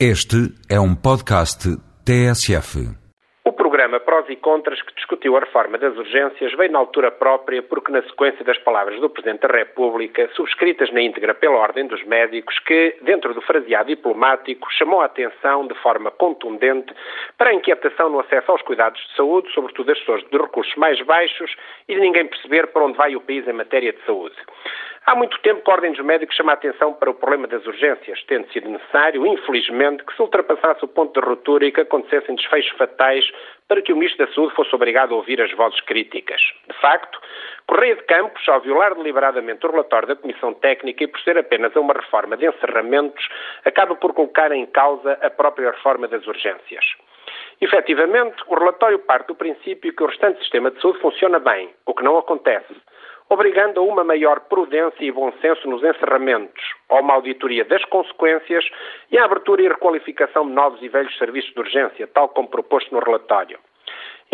Este é um podcast TSF. O programa Prós e Contras que discutiu a reforma das urgências veio na altura própria porque, na sequência das palavras do Presidente da República, subscritas na íntegra pela Ordem dos Médicos, que, dentro do fraseado diplomático, chamou a atenção de forma contundente para a inquietação no acesso aos cuidados de saúde, sobretudo das pessoas de recursos mais baixos, e de ninguém perceber para onde vai o país em matéria de saúde. Há muito tempo que a Ordem dos Médicos chama a atenção para o problema das urgências, tendo sido necessário, infelizmente, que se ultrapassasse o ponto de ruptura e que acontecessem desfechos fatais para que o Ministro da Saúde fosse obrigado a ouvir as vozes críticas. De facto, Correia de Campos, ao violar deliberadamente o relatório da Comissão Técnica e por ser apenas uma reforma de encerramentos, acaba por colocar em causa a própria reforma das urgências. Efetivamente, o relatório parte do princípio que o restante sistema de saúde funciona bem, o que não acontece obrigando a uma maior prudência e bom senso nos encerramentos, a uma auditoria das consequências e a abertura e requalificação de novos e velhos serviços de urgência, tal como proposto no relatório.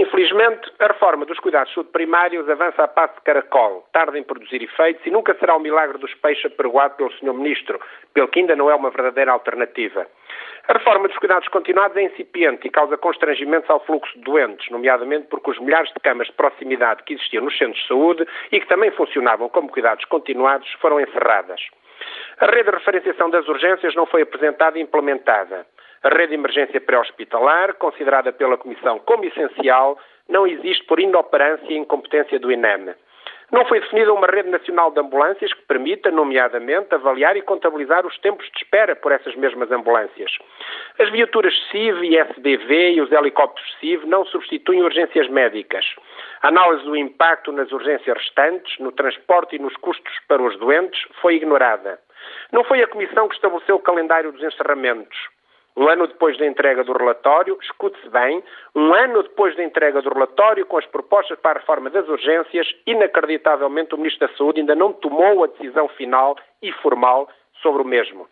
Infelizmente, a reforma dos cuidados de saúde primários avança a passo de caracol, tarda em produzir efeitos e nunca será o milagre dos peixes apregoado pelo Sr. Ministro, pelo que ainda não é uma verdadeira alternativa. A reforma dos cuidados continuados é incipiente e causa constrangimentos ao fluxo de doentes, nomeadamente porque os milhares de camas de proximidade que existiam nos centros de saúde e que também funcionavam como cuidados continuados foram encerradas. A rede de referenciação das urgências não foi apresentada e implementada. A rede de emergência pré-hospitalar, considerada pela Comissão como essencial, não existe por inoperância e incompetência do INEM. Não foi definida uma rede nacional de ambulâncias que permita, nomeadamente, avaliar e contabilizar os tempos de espera por essas mesmas ambulâncias. As viaturas CIV e SBV e os helicópteros CIV não substituem urgências médicas. A análise do impacto nas urgências restantes, no transporte e nos custos para os doentes, foi ignorada. Não foi a Comissão que estabeleceu o calendário dos encerramentos. Um ano depois da entrega do relatório, escute-se bem, um ano depois da entrega do relatório, com as propostas para a reforma das urgências, inacreditavelmente o Ministro da Saúde ainda não tomou a decisão final e formal sobre o mesmo.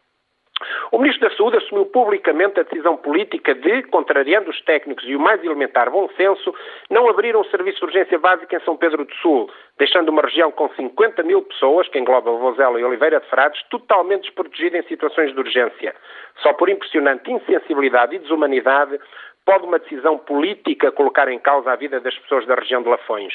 O Ministro da Saúde assumiu publicamente a decisão política de, contrariando os técnicos e o mais elementar bom senso, não abrir um serviço de urgência básica em São Pedro do Sul, deixando uma região com 50 mil pessoas, que engloba Vozela e Oliveira de Frades, totalmente desprotegida em situações de urgência. Só por impressionante insensibilidade e desumanidade pode uma decisão política colocar em causa a vida das pessoas da região de Lafões.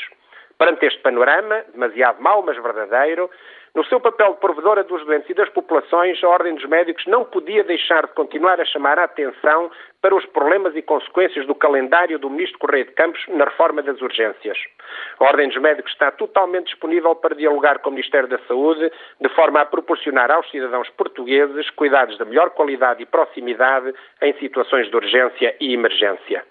Perante este panorama, demasiado mau, mas verdadeiro, no seu papel de provedora dos doentes e das populações, a Ordem dos Médicos não podia deixar de continuar a chamar a atenção para os problemas e consequências do calendário do Ministro Correia de Campos na reforma das urgências. A Ordem dos Médicos está totalmente disponível para dialogar com o Ministério da Saúde, de forma a proporcionar aos cidadãos portugueses cuidados de melhor qualidade e proximidade em situações de urgência e emergência.